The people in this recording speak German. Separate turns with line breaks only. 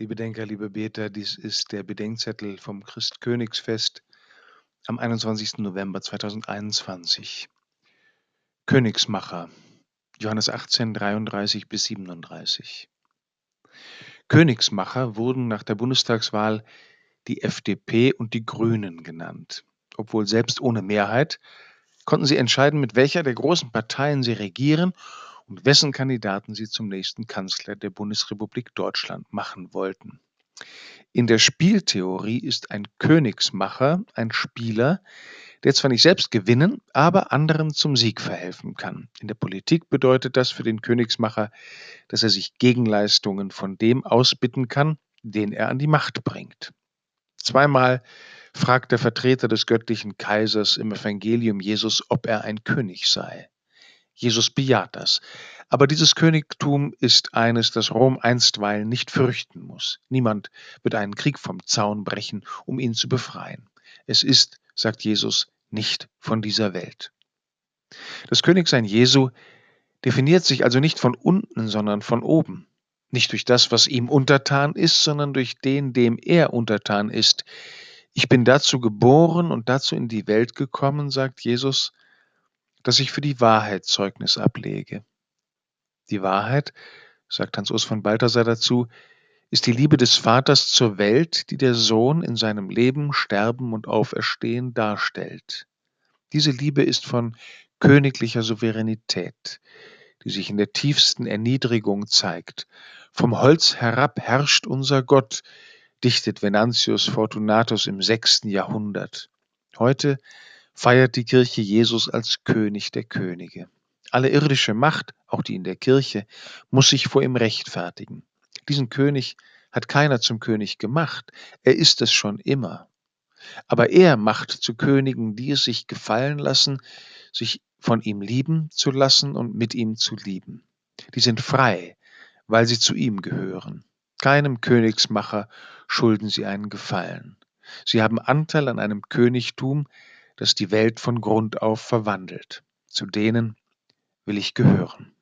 Liebe Denker, liebe Beter, dies ist der Bedenkzettel vom Christkönigsfest am 21. November 2021. Königsmacher, Johannes 18, 33 bis 37. Königsmacher wurden nach der Bundestagswahl die FDP und die Grünen genannt. Obwohl selbst ohne Mehrheit konnten sie entscheiden, mit welcher der großen Parteien sie regieren und wessen Kandidaten sie zum nächsten Kanzler der Bundesrepublik Deutschland machen wollten. In der Spieltheorie ist ein Königsmacher ein Spieler, der zwar nicht selbst gewinnen, aber anderen zum Sieg verhelfen kann. In der Politik bedeutet das für den Königsmacher, dass er sich Gegenleistungen von dem ausbitten kann, den er an die Macht bringt. Zweimal fragt der Vertreter des göttlichen Kaisers im Evangelium Jesus, ob er ein König sei. Jesus bejaht das. Aber dieses Königtum ist eines, das Rom einstweilen nicht fürchten muss. Niemand wird einen Krieg vom Zaun brechen, um ihn zu befreien. Es ist, sagt Jesus, nicht von dieser Welt. Das Königsein Jesu definiert sich also nicht von unten, sondern von oben. Nicht durch das, was ihm untertan ist, sondern durch den, dem er untertan ist. Ich bin dazu geboren und dazu in die Welt gekommen, sagt Jesus, dass ich für die Wahrheit Zeugnis ablege. Die Wahrheit, sagt Hans Urs von Balthasar dazu, ist die Liebe des Vaters zur Welt, die der Sohn in seinem Leben, Sterben und Auferstehen darstellt. Diese Liebe ist von königlicher Souveränität, die sich in der tiefsten Erniedrigung zeigt. Vom Holz herab herrscht unser Gott, dichtet Venantius Fortunatus im sechsten Jahrhundert. Heute feiert die Kirche Jesus als König der Könige. Alle irdische Macht, auch die in der Kirche, muss sich vor ihm rechtfertigen. Diesen König hat keiner zum König gemacht, er ist es schon immer. Aber er macht zu Königen, die es sich gefallen lassen, sich von ihm lieben zu lassen und mit ihm zu lieben. Die sind frei, weil sie zu ihm gehören. Keinem Königsmacher schulden sie einen Gefallen. Sie haben Anteil an einem Königtum, das die Welt von Grund auf verwandelt. Zu denen will ich gehören.